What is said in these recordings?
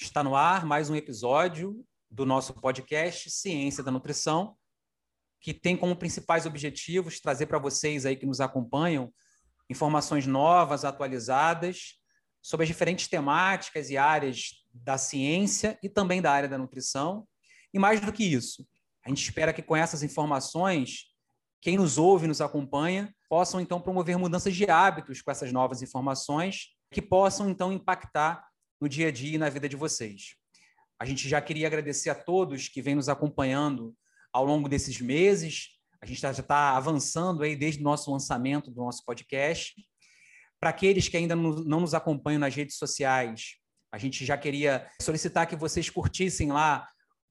Está no ar mais um episódio do nosso podcast Ciência da Nutrição, que tem como principais objetivos trazer para vocês aí que nos acompanham informações novas, atualizadas sobre as diferentes temáticas e áreas da ciência e também da área da nutrição. E mais do que isso, a gente espera que com essas informações, quem nos ouve e nos acompanha possam então promover mudanças de hábitos com essas novas informações que possam então impactar no dia a dia e na vida de vocês. A gente já queria agradecer a todos que vêm nos acompanhando ao longo desses meses. A gente já está avançando aí desde o nosso lançamento do nosso podcast. Para aqueles que ainda não nos acompanham nas redes sociais, a gente já queria solicitar que vocês curtissem lá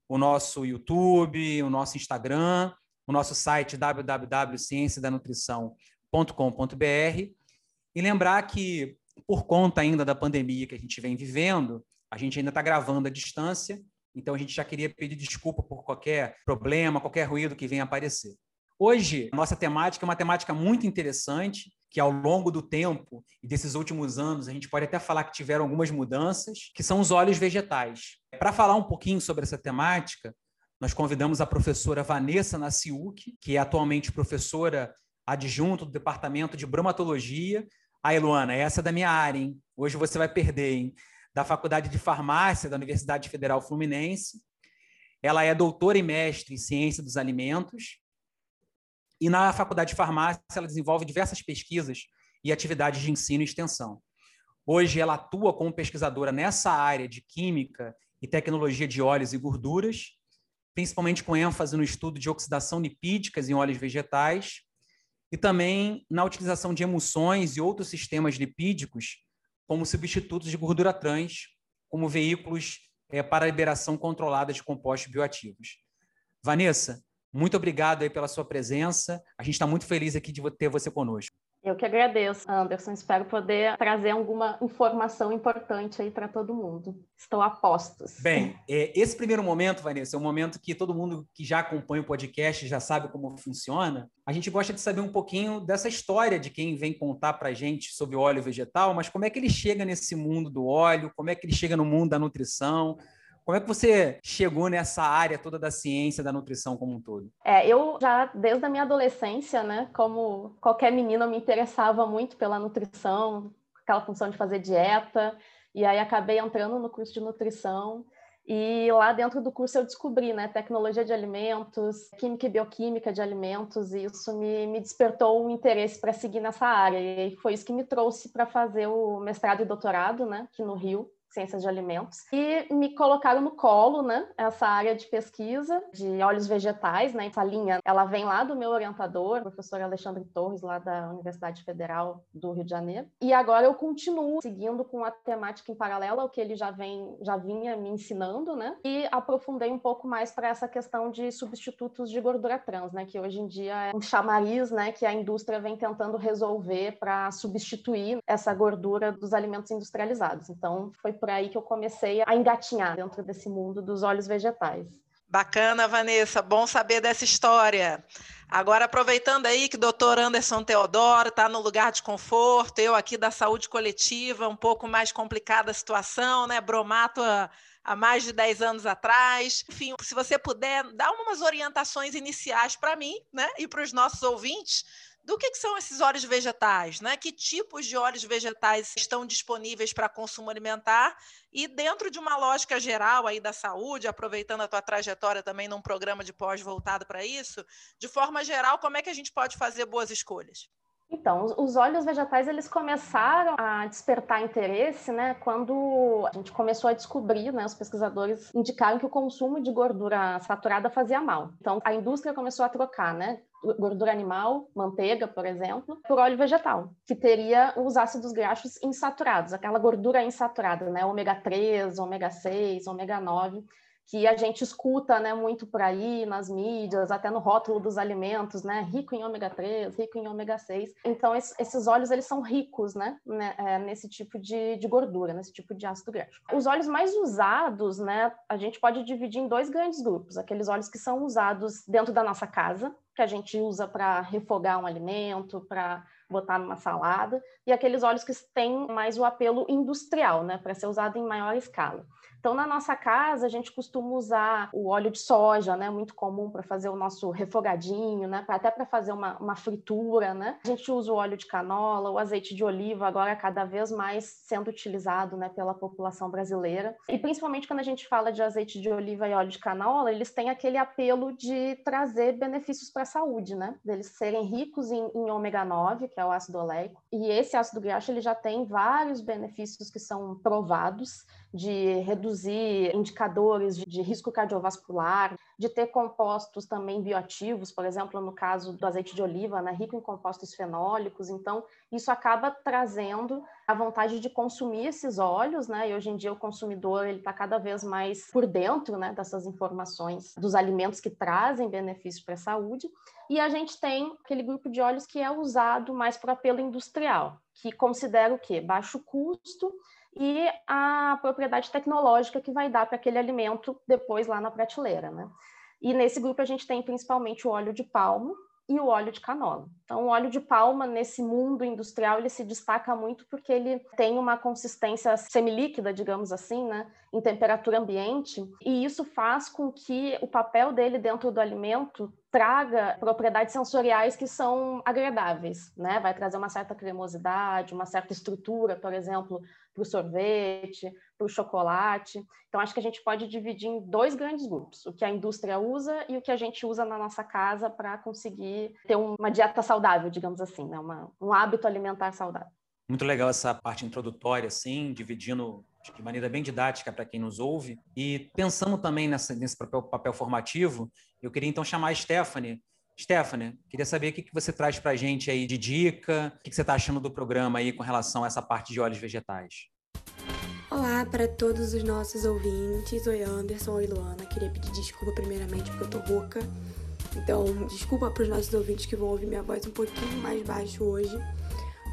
o nosso YouTube, o nosso Instagram, o nosso site www.cienciadanutrição.com.br e lembrar que por conta ainda da pandemia que a gente vem vivendo, a gente ainda está gravando à distância, então a gente já queria pedir desculpa por qualquer problema, qualquer ruído que venha aparecer. Hoje, nossa temática é uma temática muito interessante, que ao longo do tempo e desses últimos anos, a gente pode até falar que tiveram algumas mudanças, que são os óleos vegetais. Para falar um pouquinho sobre essa temática, nós convidamos a professora Vanessa Naciuk, que é atualmente professora adjunto do Departamento de Bromatologia Aí, Luana, essa é da minha área, hein? Hoje você vai perder, hein? Da Faculdade de Farmácia da Universidade Federal Fluminense. Ela é doutora e mestre em Ciência dos Alimentos. E na Faculdade de Farmácia, ela desenvolve diversas pesquisas e atividades de ensino e extensão. Hoje, ela atua como pesquisadora nessa área de química e tecnologia de óleos e gorduras, principalmente com ênfase no estudo de oxidação lipídicas em óleos vegetais e também na utilização de emulsões e outros sistemas lipídicos como substitutos de gordura trans, como veículos é, para a liberação controlada de compostos bioativos. Vanessa, muito obrigado aí pela sua presença. A gente está muito feliz aqui de ter você conosco. Eu que agradeço, Anderson. Espero poder trazer alguma informação importante aí para todo mundo. Estou a postos. Bem, é, esse primeiro momento, Vanessa, é um momento que todo mundo que já acompanha o podcast já sabe como funciona. A gente gosta de saber um pouquinho dessa história de quem vem contar para a gente sobre óleo vegetal, mas como é que ele chega nesse mundo do óleo, como é que ele chega no mundo da nutrição, como é que você chegou nessa área toda da ciência da nutrição como um todo? É, eu já desde a minha adolescência, né, como qualquer menina, me interessava muito pela nutrição, aquela função de fazer dieta, e aí acabei entrando no curso de nutrição. E lá dentro do curso eu descobri, né, tecnologia de alimentos, química e bioquímica de alimentos, e isso me, me despertou um interesse para seguir nessa área. E foi isso que me trouxe para fazer o mestrado e doutorado, né, aqui no Rio, ciências de alimentos, e me colocaram no colo, né, essa área de pesquisa de óleos vegetais, né, essa linha, ela vem lá do meu orientador, o professor Alexandre Torres, lá da Universidade Federal do Rio de Janeiro, e agora eu continuo seguindo com a temática em paralelo ao que ele já vem, já vinha me ensinando, né, e aprofundei um pouco mais para essa questão de substitutos de gordura trans, né, que hoje em dia é um chamariz, né, que a indústria vem tentando resolver para substituir essa gordura dos alimentos industrializados. Então, foi por aí que eu comecei a engatinhar dentro desse mundo dos óleos vegetais. Bacana, Vanessa, bom saber dessa história. Agora, aproveitando aí que o doutor Anderson Teodoro está no lugar de conforto, eu aqui da saúde coletiva, um pouco mais complicada a situação, né? Bromato há, há mais de 10 anos atrás. Enfim, se você puder dar umas orientações iniciais para mim né? e para os nossos ouvintes do que, que, são esses óleos vegetais, né? Que tipos de óleos vegetais estão disponíveis para consumo alimentar e dentro de uma lógica geral aí da saúde, aproveitando a tua trajetória também num programa de pós voltado para isso, de forma geral, como é que a gente pode fazer boas escolhas? Então, os óleos vegetais eles começaram a despertar interesse, né, quando a gente começou a descobrir, né, os pesquisadores indicaram que o consumo de gordura saturada fazia mal. Então, a indústria começou a trocar, né, gordura animal, manteiga, por exemplo, por óleo vegetal, que teria os ácidos graxos insaturados, aquela gordura insaturada, né, ômega 3, ômega 6, ômega 9 que a gente escuta né, muito por aí nas mídias, até no rótulo dos alimentos, né, rico em ômega 3, rico em ômega 6. Então, esses óleos eles são ricos né, né é, nesse tipo de, de, gordura, nesse tipo de ácido graxo. Os óleos mais usados, né, a gente pode dividir em dois grandes grupos: aqueles óleos que são usados dentro da nossa casa, que a gente usa para refogar um alimento, para botar numa salada, e aqueles óleos que têm mais o apelo industrial, né, para ser usado em maior escala. Então, na nossa casa, a gente costuma usar o óleo de soja, né? Muito comum para fazer o nosso refogadinho, né? Até para fazer uma, uma fritura, né? A gente usa o óleo de canola, o azeite de oliva, agora cada vez mais sendo utilizado, né? Pela população brasileira. E principalmente quando a gente fala de azeite de oliva e óleo de canola, eles têm aquele apelo de trazer benefícios para saúde, né? Deles serem ricos em, em ômega 9, que é o ácido oleico. E esse ácido graxo, ele já tem vários benefícios que são provados de reduzir indicadores de, de, risco cardiovascular, de ter compostos também bioativos, por exemplo, no caso do azeite de oliva, né, rico em compostos fenólicos. Então, isso acaba trazendo a vontade de consumir esses óleos, né? E hoje em dia o consumidor ele está cada vez mais por dentro, né, dessas informações dos alimentos que trazem benefícios para a saúde. E a gente tem aquele grupo de óleos que é usado mais para apelo industrial, que considera o quê? Baixo custo e a propriedade tecnológica que vai dar para aquele alimento depois lá na prateleira, né? E nesse grupo a gente tem principalmente o óleo de palmo e o óleo de canola. Então, o óleo de palma, nesse mundo industrial, ele se destaca muito porque ele tem uma consistência semilíquida, digamos assim, né, em temperatura ambiente, e isso faz com que o papel dele dentro do alimento traga propriedades sensoriais que são agradáveis, né? Vai trazer uma certa cremosidade, uma certa estrutura, por exemplo, para o sorvete, para o chocolate. Então, acho que a gente pode dividir em dois grandes grupos: o que a indústria usa e o que a gente usa na nossa casa para conseguir ter uma dieta saudável, digamos assim, né? Uma, um hábito alimentar saudável. Muito legal essa parte introdutória, assim, dividindo de maneira bem didática para quem nos ouve. E pensando também nessa, nesse papel, papel formativo, eu queria então chamar a Stephanie. Stephanie, queria saber o que, que você traz para a gente aí de dica, o que, que você está achando do programa aí com relação a essa parte de óleos vegetais. Olá para todos os nossos ouvintes. Oi, Anderson. Oi, Luana. Queria pedir desculpa primeiramente porque eu tô rouca. Então, desculpa para os nossos ouvintes que vão ouvir minha voz um pouquinho mais baixo hoje.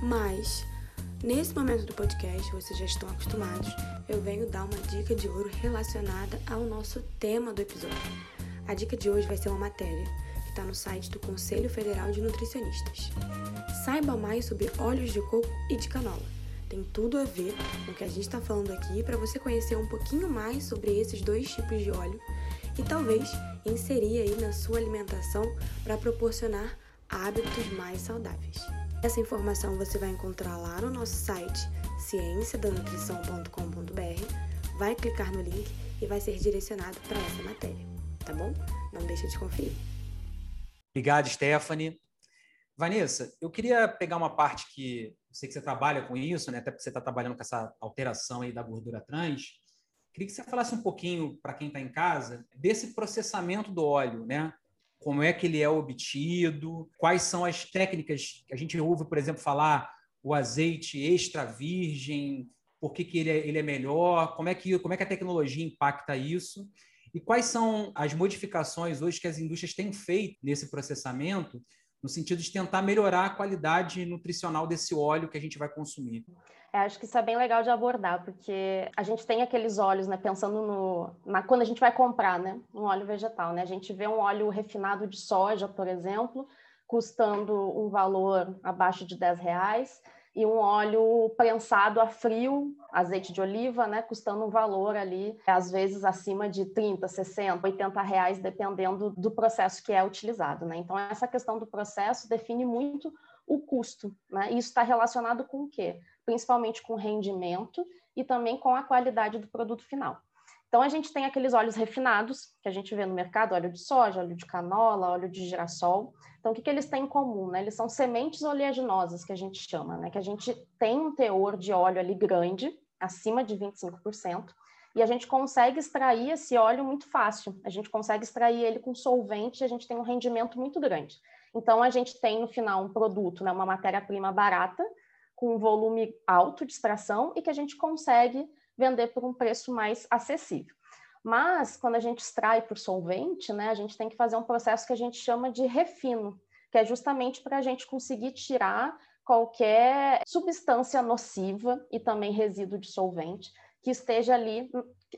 Mas, nesse momento do podcast, vocês já estão acostumados, eu venho dar uma dica de ouro relacionada ao nosso tema do episódio. A dica de hoje vai ser uma matéria que está no site do Conselho Federal de Nutricionistas. Saiba mais sobre óleos de coco e de canola tem tudo a ver com o que a gente está falando aqui para você conhecer um pouquinho mais sobre esses dois tipos de óleo e talvez inserir aí na sua alimentação para proporcionar hábitos mais saudáveis. Essa informação você vai encontrar lá no nosso site cienciadanutrição.com.br. Vai clicar no link e vai ser direcionado para essa matéria, tá bom? Não deixa de conferir. Obrigado, Stephanie. Vanessa, eu queria pegar uma parte que sei que você trabalha com isso, né? até porque você está trabalhando com essa alteração aí da gordura trans. Queria que você falasse um pouquinho para quem está em casa desse processamento do óleo, né? Como é que ele é obtido? Quais são as técnicas que a gente ouve, por exemplo, falar o azeite extra virgem? Por que, que ele, é, ele é melhor? Como é, que, como é que a tecnologia impacta isso? E quais são as modificações hoje que as indústrias têm feito nesse processamento no sentido de tentar melhorar a qualidade nutricional desse óleo que a gente vai consumir. É, acho que isso é bem legal de abordar, porque a gente tem aqueles óleos, né, pensando no, na, quando a gente vai comprar, né, um óleo vegetal, né, a gente vê um óleo refinado de soja, por exemplo, custando um valor abaixo de 10 reais, e um óleo prensado a frio, azeite de oliva, né, custando um valor ali, às vezes acima de 30, 60, 80 reais, dependendo do processo que é utilizado. Né? Então, essa questão do processo define muito o custo. Né? Isso está relacionado com o quê? Principalmente com rendimento e também com a qualidade do produto final. Então, a gente tem aqueles óleos refinados que a gente vê no mercado, óleo de soja, óleo de canola, óleo de girassol. Então, o que, que eles têm em comum? Né? Eles são sementes oleaginosas, que a gente chama, né? que a gente tem um teor de óleo ali grande, acima de 25%, e a gente consegue extrair esse óleo muito fácil. A gente consegue extrair ele com solvente e a gente tem um rendimento muito grande. Então, a gente tem no final um produto, né, uma matéria-prima barata, com um volume alto de extração e que a gente consegue vender por um preço mais acessível. Mas, quando a gente extrai por solvente, né, a gente tem que fazer um processo que a gente chama de refino, que é justamente para a gente conseguir tirar qualquer substância nociva e também resíduo de solvente que esteja ali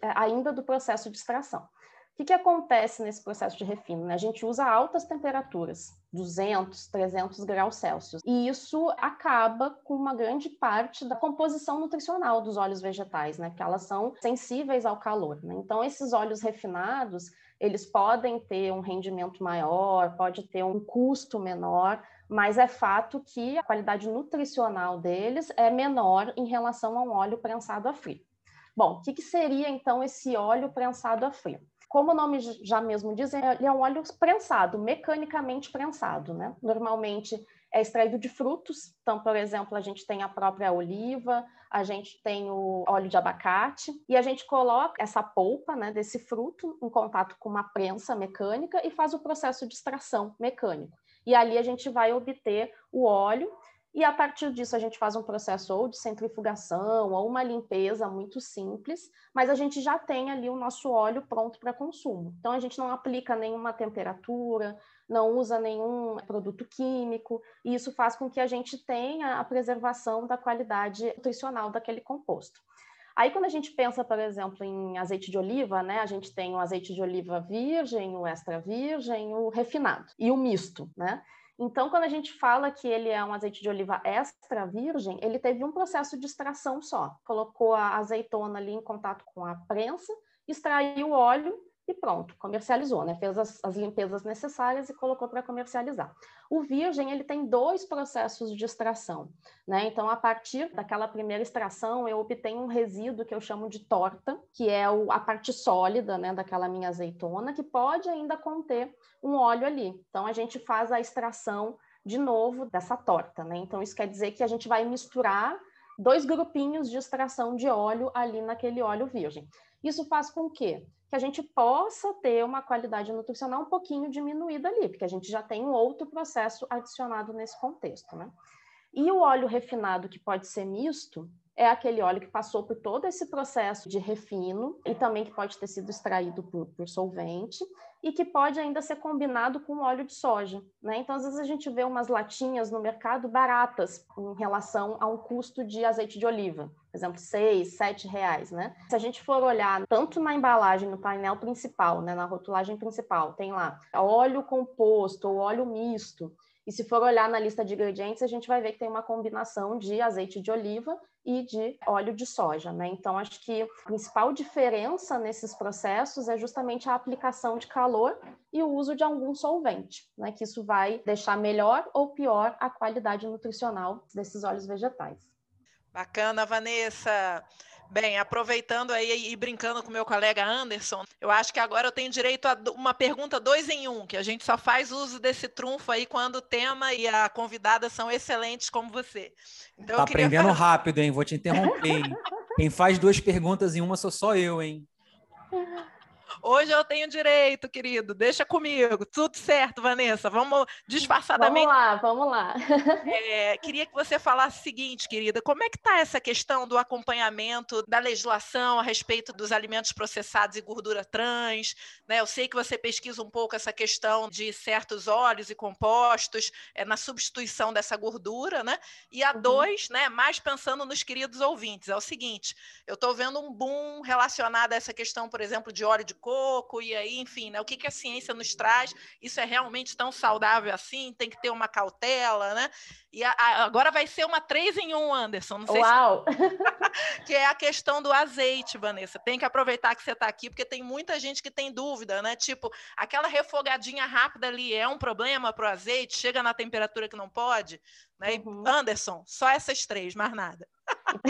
ainda do processo de extração. O que, que acontece nesse processo de refino? Né? A gente usa altas temperaturas, 200, 300 graus Celsius, e isso acaba com uma grande parte da composição nutricional dos óleos vegetais, né? Porque elas são sensíveis ao calor. Né? Então, esses óleos refinados, eles podem ter um rendimento maior, pode ter um custo menor, mas é fato que a qualidade nutricional deles é menor em relação a um óleo prensado a frio. Bom, o que, que seria então esse óleo prensado a frio? Como o nome já mesmo diz, ele é um óleo prensado, mecanicamente prensado, né? Normalmente é extraído de frutos, então, por exemplo, a gente tem a própria oliva, a gente tem o óleo de abacate, e a gente coloca essa polpa né, desse fruto em contato com uma prensa mecânica e faz o processo de extração mecânico. E ali a gente vai obter o óleo e a partir disso a gente faz um processo ou de centrifugação ou uma limpeza muito simples, mas a gente já tem ali o nosso óleo pronto para consumo. Então a gente não aplica nenhuma temperatura, não usa nenhum produto químico, e isso faz com que a gente tenha a preservação da qualidade nutricional daquele composto. Aí, quando a gente pensa, por exemplo, em azeite de oliva, né, a gente tem o azeite de oliva virgem, o extra virgem, o refinado e o misto, né? Então, quando a gente fala que ele é um azeite de oliva extra virgem, ele teve um processo de extração só. Colocou a azeitona ali em contato com a prensa, extraiu o óleo e pronto, comercializou, né? Fez as, as limpezas necessárias e colocou para comercializar. O virgem, ele tem dois processos de extração, né? Então, a partir daquela primeira extração, eu obtenho um resíduo que eu chamo de torta, que é o, a parte sólida, né, daquela minha azeitona, que pode ainda conter um óleo ali. Então, a gente faz a extração de novo dessa torta, né? Então, isso quer dizer que a gente vai misturar dois grupinhos de extração de óleo ali naquele óleo virgem. Isso faz com que que a gente possa ter uma qualidade nutricional um pouquinho diminuída ali, porque a gente já tem um outro processo adicionado nesse contexto, né? E o óleo refinado, que pode ser misto, é aquele óleo que passou por todo esse processo de refino e também que pode ter sido extraído por, por solvente e que pode ainda ser combinado com óleo de soja. Né? Então, às vezes, a gente vê umas latinhas no mercado baratas em relação a um custo de azeite de oliva, por exemplo, seis, sete reais. Né? Se a gente for olhar tanto na embalagem, no painel principal, né, na rotulagem principal, tem lá óleo composto ou óleo misto. E se for olhar na lista de ingredientes, a gente vai ver que tem uma combinação de azeite de oliva e de óleo de soja, né? Então, acho que a principal diferença nesses processos é justamente a aplicação de calor e o uso de algum solvente, né? Que isso vai deixar melhor ou pior a qualidade nutricional desses óleos vegetais. Bacana, Vanessa. Bem, aproveitando aí e brincando com meu colega Anderson, eu acho que agora eu tenho direito a uma pergunta dois em um, que a gente só faz uso desse trunfo aí quando o tema e a convidada são excelentes como você. Então, tá aprendendo fazer... rápido, hein? Vou te interromper. Hein? Quem faz duas perguntas em uma sou só eu, hein? Hoje eu tenho direito, querido. Deixa comigo. Tudo certo, Vanessa. Vamos disfarçadamente. Vamos lá, vamos lá. É, queria que você falasse o seguinte, querida: como é que está essa questão do acompanhamento da legislação a respeito dos alimentos processados e gordura trans? Né? Eu sei que você pesquisa um pouco essa questão de certos óleos e compostos é, na substituição dessa gordura, né? E a uhum. dois, né? Mais pensando nos queridos ouvintes, é o seguinte: eu estou vendo um boom relacionado a essa questão, por exemplo, de óleo de coco, e aí, enfim, né? O que, que a ciência nos traz? Isso é realmente tão saudável assim? Tem que ter uma cautela, né? E a, a, agora vai ser uma três em um, Anderson. Não sei Uau! Se... que é a questão do azeite, Vanessa. Tem que aproveitar que você está aqui, porque tem muita gente que tem dúvida, né? Tipo, aquela refogadinha rápida ali é um problema para o azeite? Chega na temperatura que não pode? Né? Uhum. Anderson, só essas três, mais nada.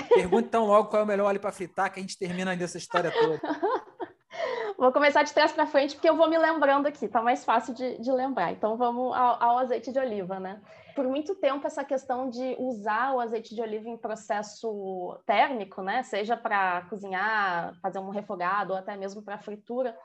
Pergunta então logo qual é o melhor óleo para fritar, que a gente termina ainda essa história toda. vou começar de trás para frente, porque eu vou me lembrando aqui, tá mais fácil de, de lembrar. Então, vamos ao, ao, azeite de oliva, né? Por muito tempo, essa questão de usar o azeite de oliva em processo térmico, né? Seja para cozinhar, fazer um refogado, ou até mesmo para fritura,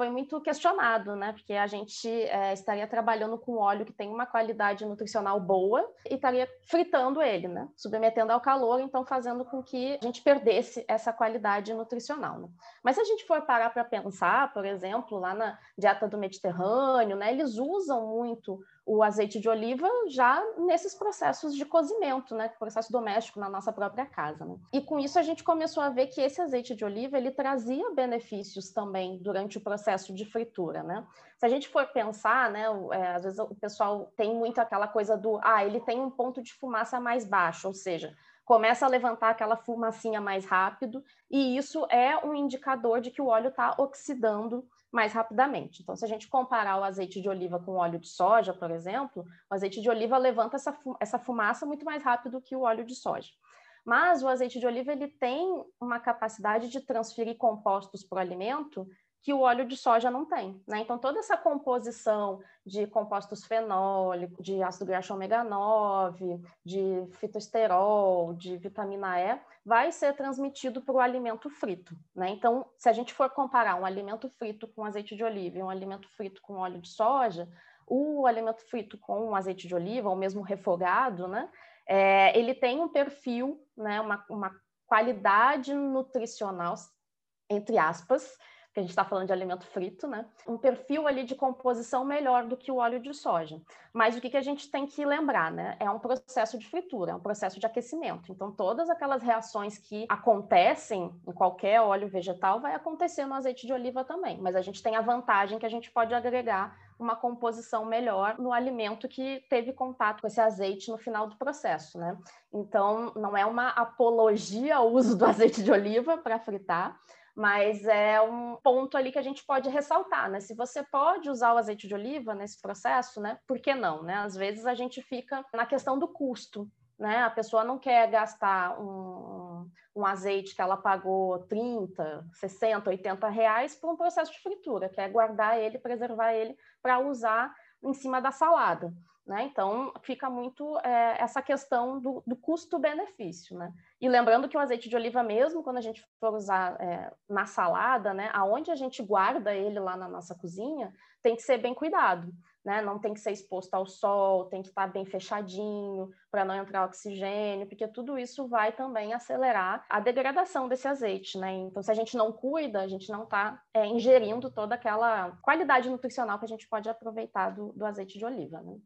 foi muito questionado, né? Porque a gente é, estaria trabalhando com óleo que tem uma qualidade nutricional boa e estaria fritando ele, né? Submetendo ao calor, então fazendo com que a gente perdesse essa qualidade nutricional. Né? Mas se a gente for parar para pensar, por exemplo, lá na dieta do Mediterrâneo, né? Eles usam muito o azeite de oliva já nesses processos de cozimento, né, processo doméstico na nossa própria casa. Né? E com isso a gente começou a ver que esse azeite de oliva ele trazia benefícios também durante o processo de fritura, né? Se a gente for pensar, né, é, às vezes o pessoal tem muito aquela coisa do, ah, ele tem um ponto de fumaça mais baixo, ou seja, começa a levantar aquela fumacinha mais rápido, e isso é um indicador de que o óleo está oxidando mais rapidamente. Então, se a gente comparar o azeite de oliva com o óleo de soja, por exemplo, o azeite de oliva levanta essa, essa fumaça muito mais rápido que o óleo de soja. Mas o azeite de oliva ele tem uma capacidade de transferir compostos para o alimento que o óleo de soja não tem. Né? Então, toda essa composição de compostos fenólicos, de ácido graxo ômega 9, de fitosterol, de vitamina E, vai ser transmitido para o alimento frito. Né? Então, se a gente for comparar um alimento frito com azeite de oliva e um alimento frito com óleo de soja, o alimento frito com azeite de oliva, ou mesmo refogado, né? É, ele tem um perfil, né? uma, uma qualidade nutricional, entre aspas, que a gente está falando de alimento frito, né? Um perfil ali de composição melhor do que o óleo de soja. Mas o que, que a gente tem que lembrar, né? É um processo de fritura, é um processo de aquecimento. Então, todas aquelas reações que acontecem em qualquer óleo vegetal vai acontecer no azeite de oliva também. Mas a gente tem a vantagem que a gente pode agregar uma composição melhor no alimento que teve contato com esse azeite no final do processo, né? Então, não é uma apologia ao uso do azeite de oliva para fritar, mas é um ponto ali que a gente pode ressaltar, né? Se você pode usar o azeite de oliva nesse processo, né? Por que não, né? Às vezes a gente fica na questão do custo, né? A pessoa não quer gastar um, um azeite que ela pagou 30, 60, 80 reais por um processo de fritura, quer guardar ele, preservar ele para usar em cima da salada. Né? Então, fica muito é, essa questão do, do custo-benefício. Né? E lembrando que o azeite de oliva mesmo, quando a gente for usar é, na salada, né, aonde a gente guarda ele lá na nossa cozinha, tem que ser bem cuidado. Né? Não tem que ser exposto ao sol, tem que estar bem fechadinho para não entrar oxigênio, porque tudo isso vai também acelerar a degradação desse azeite. Né? Então, se a gente não cuida, a gente não está é, ingerindo toda aquela qualidade nutricional que a gente pode aproveitar do, do azeite de oliva. Né?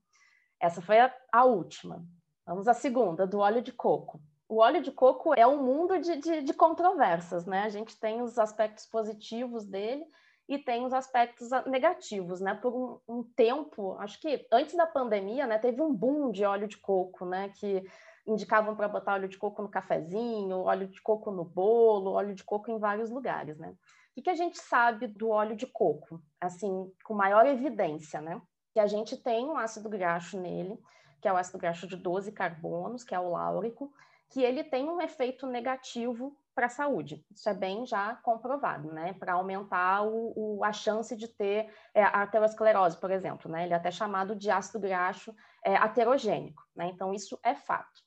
Essa foi a, a, última. Vamos à segunda, do óleo de coco. O óleo de coco é um mundo de, de, de controvérsias, né? A gente tem os aspectos positivos dele e tem os aspectos negativos, né? Por um, um, tempo, acho que antes da pandemia, né, teve um boom de óleo de coco, né? Que indicavam para botar óleo de coco no cafezinho, óleo de coco no bolo, óleo de coco em vários lugares, né? O que, que a gente sabe do óleo de coco, assim, com maior evidência, né? Que a gente tem um ácido graxo nele, que é o ácido graxo de 12 carbonos, que é o láurico, que ele tem um efeito negativo para a saúde. Isso é bem já comprovado, né? Para aumentar o, o, a chance de ter é, arteriosclerose, por exemplo, né? Ele é até chamado de ácido graxo é, aterogênico, né? Então, isso é fato.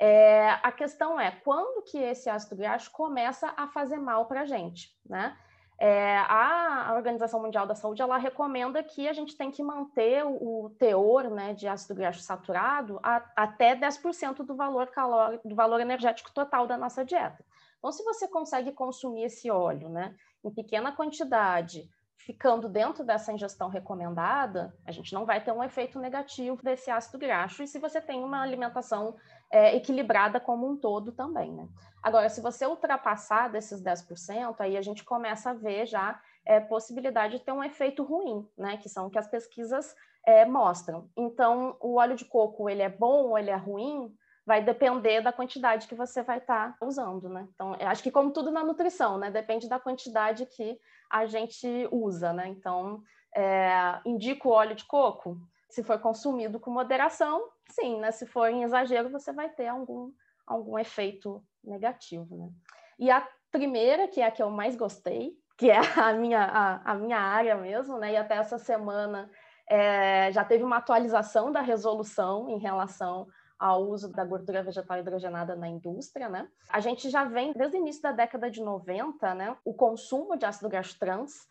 É, a questão é quando que esse ácido graxo começa a fazer mal para a gente, né? É, a Organização Mundial da Saúde ela recomenda que a gente tem que manter o, teor né, de ácido graxo saturado a, até 10% do valor calórico, do valor energético total da nossa dieta. Então, se você consegue consumir esse óleo né, em pequena quantidade, ficando dentro dessa ingestão recomendada, a gente não vai ter um efeito negativo desse ácido graxo. E se você tem uma alimentação é, equilibrada como um todo também, né? Agora, se você ultrapassar desses 10%, aí a gente começa a ver já é, possibilidade de ter um efeito ruim, né? Que são que as pesquisas é, mostram. Então, o óleo de coco, ele é bom ou ele é ruim? Vai depender da quantidade que você vai estar tá usando, né? Então, acho que como tudo na nutrição, né? Depende da quantidade que a gente usa, né? Então, é, indico o óleo de coco? Se for consumido com moderação, sim, né? Se for em exagero, você vai ter algum, algum efeito negativo, né? E a primeira, que é a que eu mais gostei, que é a minha, a, a minha área mesmo, né? E até essa semana é, já teve uma atualização da resolução em relação ao uso da gordura vegetal hidrogenada na indústria, né? A gente já vem desde o início da década de 90, né? O consumo de ácido graxo trans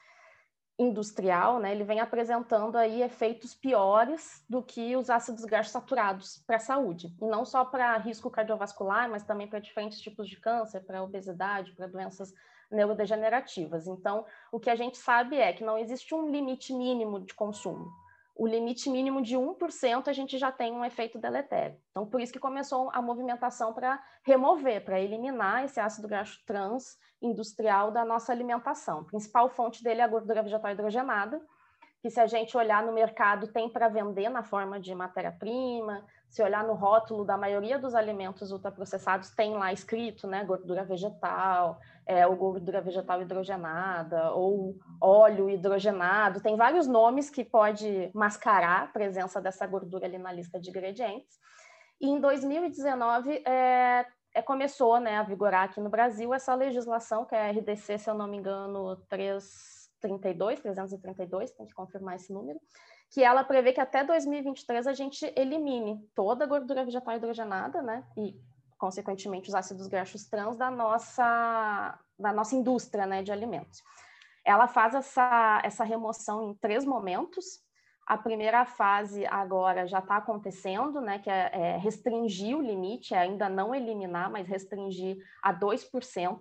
industrial, né? Ele vem apresentando aí efeitos piores do que os ácidos graxos saturados para a saúde, e não só para risco cardiovascular, mas também para diferentes tipos de câncer, para obesidade, para doenças neurodegenerativas. Então, o que a gente sabe é que não existe um limite mínimo de consumo o limite mínimo de 1% a gente já tem um efeito deletério. Então, por isso que começou a movimentação para remover, para eliminar esse ácido graxo trans industrial da nossa alimentação. A principal fonte dele é a gordura vegetal hidrogenada, que se a gente olhar no mercado tem para vender na forma de matéria-prima, se olhar no rótulo da maioria dos alimentos ultraprocessados, tem lá escrito, né, gordura vegetal, é, ou gordura vegetal hidrogenada, ou óleo hidrogenado, tem vários nomes que pode mascarar a presença dessa gordura ali na lista de ingredientes. E em 2019 é, é, começou né, a vigorar aqui no Brasil essa legislação, que é a RDC, se eu não me engano, 332, 332, tem que confirmar esse número, que ela prevê que até 2023 a gente elimine toda a gordura vegetal hidrogenada, né? E consequentemente, os ácidos graxos trans da nossa, da nossa indústria né, de alimentos. Ela faz essa, essa remoção em três momentos. A primeira fase agora já está acontecendo, né, que é, é, restringir o limite, é ainda não eliminar, mas restringir a 2%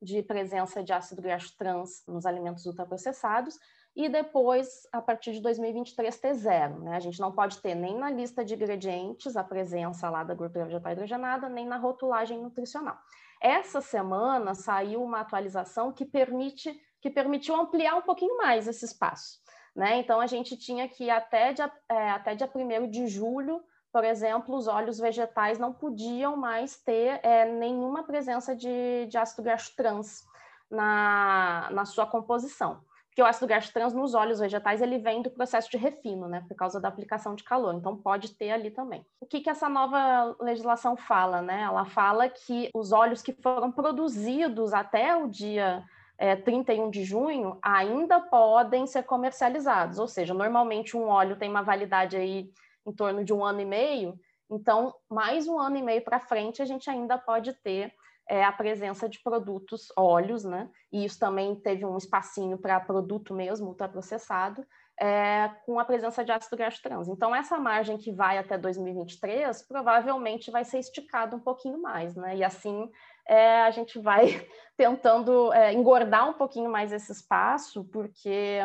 de presença de ácido graxo trans nos alimentos ultraprocessados e depois, a partir de 2023, ter zero. Né? A gente não pode ter nem na lista de ingredientes a presença lá da gordura vegetal hidrogenada, nem na rotulagem nutricional. Essa semana saiu uma atualização que permite que permitiu ampliar um pouquinho mais esse espaço. Né? Então, a gente tinha que até dia, é, até dia 1 de julho, por exemplo, os óleos vegetais não podiam mais ter é, nenhuma presença de, de ácido graxo trans na, na sua composição porque o ácido graxo trans nos óleos vegetais ele vem do processo de refino, né, por causa da aplicação de calor, então pode ter ali também. O que, que essa nova legislação fala, né? Ela fala que os óleos que foram produzidos até o dia é, 31 de junho ainda podem ser comercializados, ou seja, normalmente um óleo tem uma validade aí em torno de um ano e meio, então mais um ano e meio para frente a gente ainda pode ter é a presença de produtos óleos, né? E isso também teve um espacinho para produto mesmo, ultraprocessado, é, com a presença de ácido graxo trans. Então, essa margem que vai até 2023 provavelmente vai ser esticada um pouquinho mais, né? E assim é, a gente vai tentando é, engordar um pouquinho mais esse espaço, porque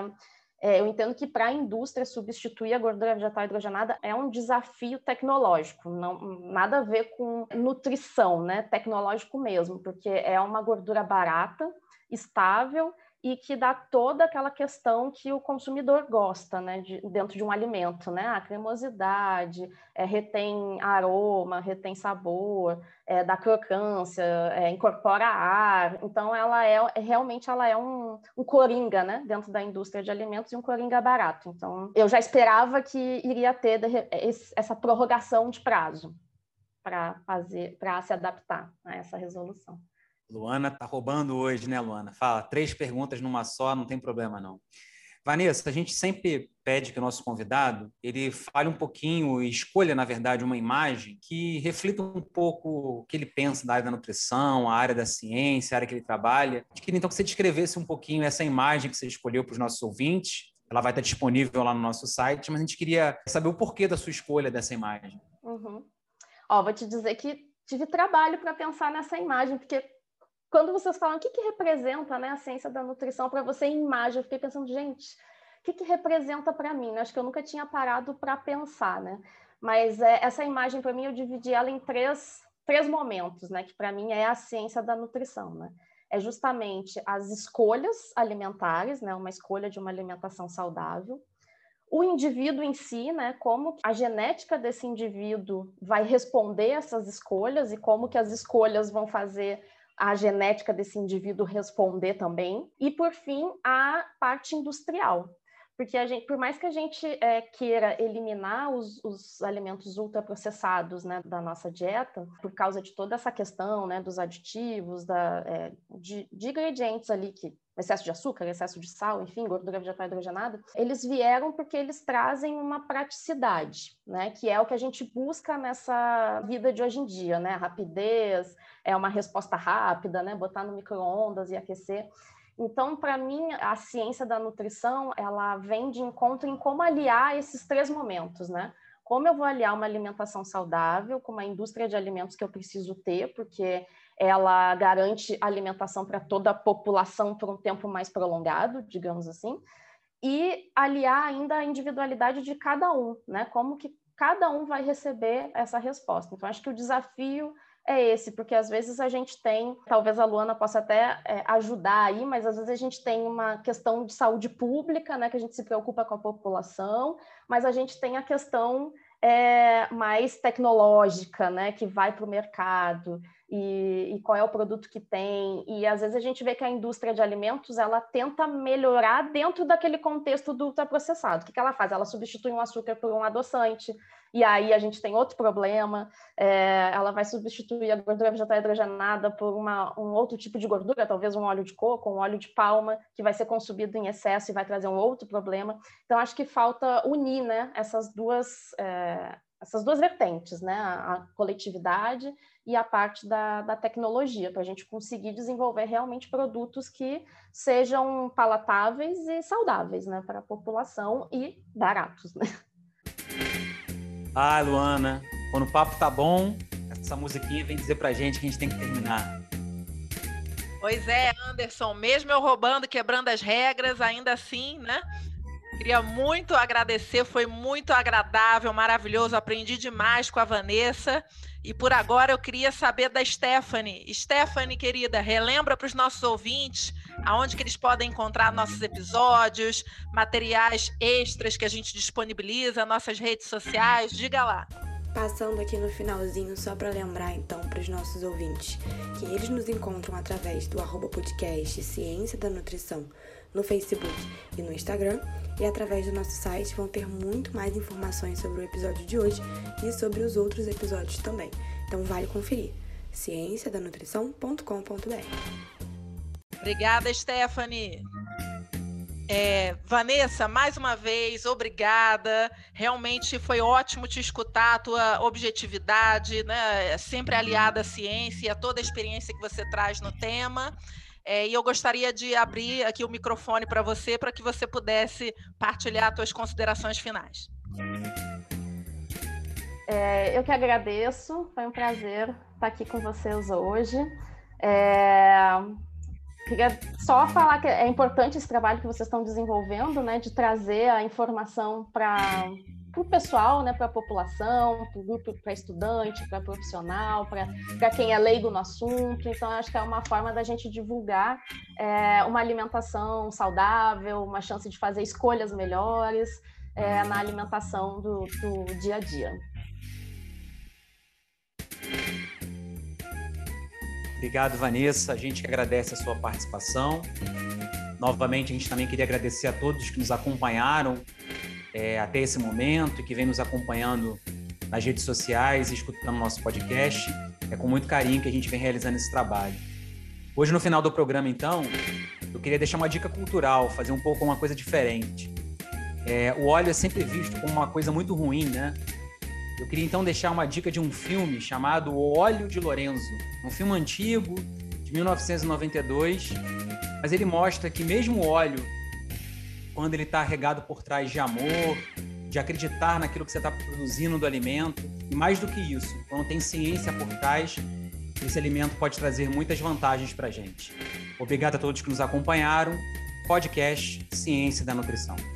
é, eu entendo que para a indústria substituir a gordura vegetal hidrogenada é um desafio tecnológico, não, nada a ver com nutrição, né? Tecnológico mesmo, porque é uma gordura barata, estável e que dá toda aquela questão que o consumidor gosta, né, de, dentro de um alimento, né, a cremosidade, é, retém aroma, retém sabor, é, dá crocância, é, incorpora ar, então ela é, realmente ela é um, um coringa, né, dentro da indústria de alimentos e um coringa barato, então eu já esperava que iria ter essa prorrogação de prazo para fazer, para se adaptar a essa resolução. Luana tá roubando hoje, né, Luana? Fala, três perguntas numa só, não tem problema não. Vanessa, a gente sempre pede que o nosso convidado ele fale um pouquinho e escolha, na verdade, uma imagem que reflita um pouco o que ele pensa da área da nutrição, a área da ciência, a área que ele trabalha. Eu queria então que você descrevesse um pouquinho essa imagem que você escolheu para os nossos ouvintes. Ela vai estar disponível lá no nosso site, mas a gente queria saber o porquê da sua escolha dessa imagem. Uhum. Ó, vou te dizer que tive trabalho para pensar nessa imagem, porque quando vocês falam o que, que representa né, a ciência da nutrição para você em imagem, eu fiquei pensando, gente, o que, que representa para mim? Acho que eu nunca tinha parado para pensar, né? Mas é, essa imagem, para mim, eu dividi ela em três, três momentos, né? Que para mim é a ciência da nutrição, né? É justamente as escolhas alimentares, né? Uma escolha de uma alimentação saudável. O indivíduo em si, né? Como a genética desse indivíduo vai responder essas escolhas e como que as escolhas vão fazer a genética desse indivíduo responder também, e por fim, a parte industrial. Porque a gente, por mais que a gente é, queira eliminar os, os, alimentos ultraprocessados né, da nossa dieta, por causa de toda essa questão né, dos aditivos, da, é, de, de, ingredientes ali que excesso de açúcar, excesso de sal, enfim, gordura vegetal hidrogenada, eles vieram porque eles trazem uma praticidade, né, que é o que a gente busca nessa vida de hoje em dia, né, rapidez, é uma resposta rápida, né, botar no micro-ondas e aquecer. Então, para mim, a ciência da nutrição, ela vem de encontro em como aliar esses três momentos, né? Como eu vou aliar uma alimentação saudável com uma indústria de alimentos que eu preciso ter, porque ela garante alimentação para toda a população por um tempo mais prolongado, digamos assim, e aliar ainda a individualidade de cada um, né? Como que cada um vai receber essa resposta. Então, acho que o desafio é esse, porque às vezes a gente tem, talvez a Luana possa até é, ajudar aí, mas às vezes a gente tem uma questão de saúde pública, né, que a gente se preocupa com a população, mas a gente tem a questão é, mais tecnológica, né, que vai para o mercado e, e, qual é o produto que tem. E às vezes a gente vê que a indústria de alimentos ela tenta melhorar dentro daquele contexto do ultraprocessado. O que, que ela faz? Ela substitui um açúcar por um adoçante, e aí a gente tem outro problema. É, ela vai substituir a gordura vegetal hidrogenada por uma, um outro tipo de gordura, talvez um óleo de coco, um óleo de palma, que vai ser consumido em excesso e vai trazer um outro problema. Então, acho que falta unir né, essas duas. É, essas duas vertentes, né? A, a coletividade e a parte da, da tecnologia, para a gente conseguir desenvolver realmente produtos que sejam palatáveis e saudáveis né, para a população e baratos. Né? Ah, Luana, quando o papo tá bom, essa musiquinha vem dizer pra gente que a gente tem que terminar. Pois é, Anderson, mesmo eu roubando, quebrando as regras, ainda assim, né? Queria muito agradecer, foi muito agradável, maravilhoso, aprendi demais com a Vanessa. E por agora eu queria saber da Stephanie. Stephanie, querida, relembra para os nossos ouvintes aonde que eles podem encontrar nossos episódios, materiais extras que a gente disponibiliza, nossas redes sociais. Diga lá. Passando aqui no finalzinho, só para lembrar então para os nossos ouvintes que eles nos encontram através do arroba podcast Ciência da Nutrição no Facebook e no Instagram. E através do nosso site vão ter muito mais informações sobre o episódio de hoje e sobre os outros episódios também. Então vale conferir. cienciadanutrição.com.br. Obrigada, Stephanie. É, Vanessa, mais uma vez, obrigada. Realmente foi ótimo te escutar, a tua objetividade, né? Sempre aliada à ciência e a toda a experiência que você traz no tema. É, e eu gostaria de abrir aqui o microfone para você, para que você pudesse partilhar suas considerações finais. É, eu que agradeço, foi um prazer estar aqui com vocês hoje. É, queria só falar que é importante esse trabalho que vocês estão desenvolvendo, né, de trazer a informação para para o pessoal, né, para a população, para o grupo, para estudante, para profissional, para quem é leigo no assunto. Então, acho que é uma forma da gente divulgar é, uma alimentação saudável, uma chance de fazer escolhas melhores é, na alimentação do, do dia a dia. Obrigado, Vanessa. A gente agradece a sua participação. Novamente, a gente também queria agradecer a todos que nos acompanharam é, até esse momento e que vem nos acompanhando nas redes sociais e escutando nosso podcast. É com muito carinho que a gente vem realizando esse trabalho. Hoje, no final do programa, então, eu queria deixar uma dica cultural, fazer um pouco uma coisa diferente. É, o óleo é sempre visto como uma coisa muito ruim, né? Eu queria então deixar uma dica de um filme chamado O Óleo de Lorenzo, um filme antigo, de 1992, mas ele mostra que mesmo o óleo quando ele está regado por trás de amor, de acreditar naquilo que você está produzindo do alimento. E mais do que isso, quando tem ciência por trás, esse alimento pode trazer muitas vantagens para a gente. Obrigado a todos que nos acompanharam. Podcast Ciência da Nutrição.